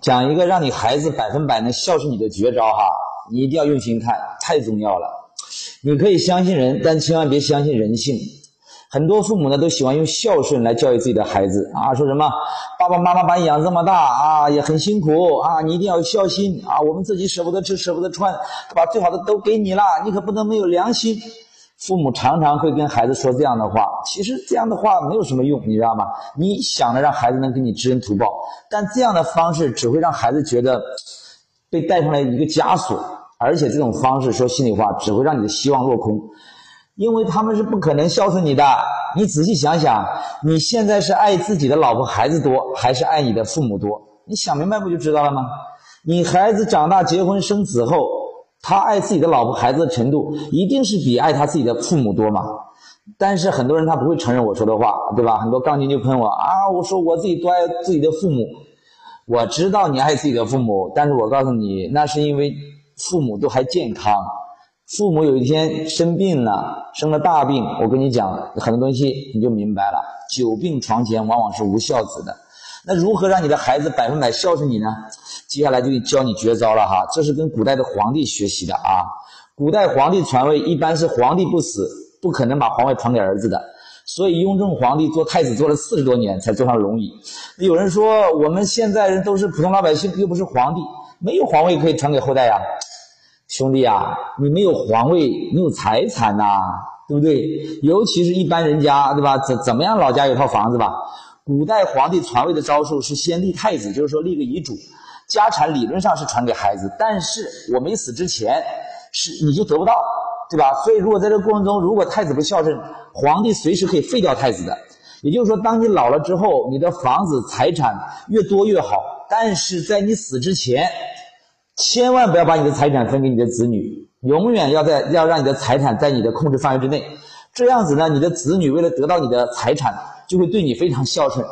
讲一个让你孩子百分百能孝顺你的绝招哈，你一定要用心看，太重要了。你可以相信人，但千万别相信人性。很多父母呢都喜欢用孝顺来教育自己的孩子啊，说什么爸爸妈妈把你养这么大啊，也很辛苦啊，你一定要有孝心啊，我们自己舍不得吃舍不得穿，把最好的都给你了，你可不能没有良心。父母常常会跟孩子说这样的话，其实这样的话没有什么用，你知道吗？你想着让孩子能给你知恩图报，但这样的方式只会让孩子觉得被带上来一个枷锁，而且这种方式说心里话，只会让你的希望落空。因为他们是不可能孝顺你的。你仔细想想，你现在是爱自己的老婆孩子多，还是爱你的父母多？你想明白不就知道了吗？你孩子长大结婚生子后，他爱自己的老婆孩子的程度，一定是比爱他自己的父母多嘛？但是很多人他不会承认我说的话，对吧？很多杠精就喷我啊，我说我自己多爱自己的父母。我知道你爱自己的父母，但是我告诉你，那是因为父母都还健康。父母有一天生病了，生了大病，我跟你讲很多东西，你就明白了。久病床前往往是无孝子的。那如何让你的孩子百分百孝顺你呢？接下来就教你绝招了哈，这是跟古代的皇帝学习的啊。古代皇帝传位一般是皇帝不死，不可能把皇位传给儿子的，所以雍正皇帝做太子做了四十多年才坐上龙椅。有人说我们现在人都是普通老百姓，又不是皇帝，没有皇位可以传给后代呀。兄弟啊，你没有皇位，你有财产呐，对不对？尤其是一般人家，对吧？怎怎么样，老家有套房子吧？古代皇帝传位的招数是先立太子，就是说立个遗嘱，家产理论上是传给孩子，但是我没死之前是你就得不到，对吧？所以如果在这个过程中，如果太子不孝顺，皇帝随时可以废掉太子的。也就是说，当你老了之后，你的房子财产越多越好，但是在你死之前。千万不要把你的财产分给你的子女，永远要在要让你的财产在你的控制范围之内。这样子呢，你的子女为了得到你的财产，就会对你非常孝顺。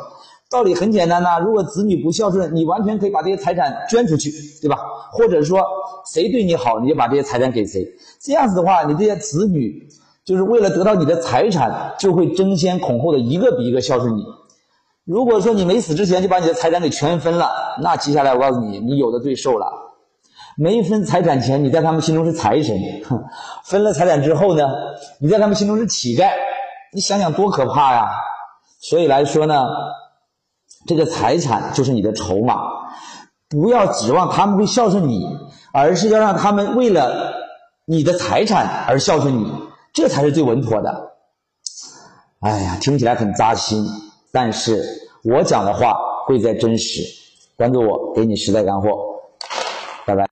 道理很简单呐，如果子女不孝顺，你完全可以把这些财产捐出去，对吧？或者说谁对你好，你就把这些财产给谁。这样子的话，你这些子女就是为了得到你的财产，就会争先恐后的一个比一个孝顺你。如果说你没死之前就把你的财产给全分了，那接下来我告诉你，你有的罪受了。没分财产前，你在他们心中是财神；分了财产之后呢，你在他们心中是乞丐。你想想多可怕呀！所以来说呢，这个财产就是你的筹码，不要指望他们会孝顺你，而是要让他们为了你的财产而孝顺你，这才是最稳妥的。哎呀，听起来很扎心，但是我讲的话贵在真实。关注我，给你实在干货。拜拜。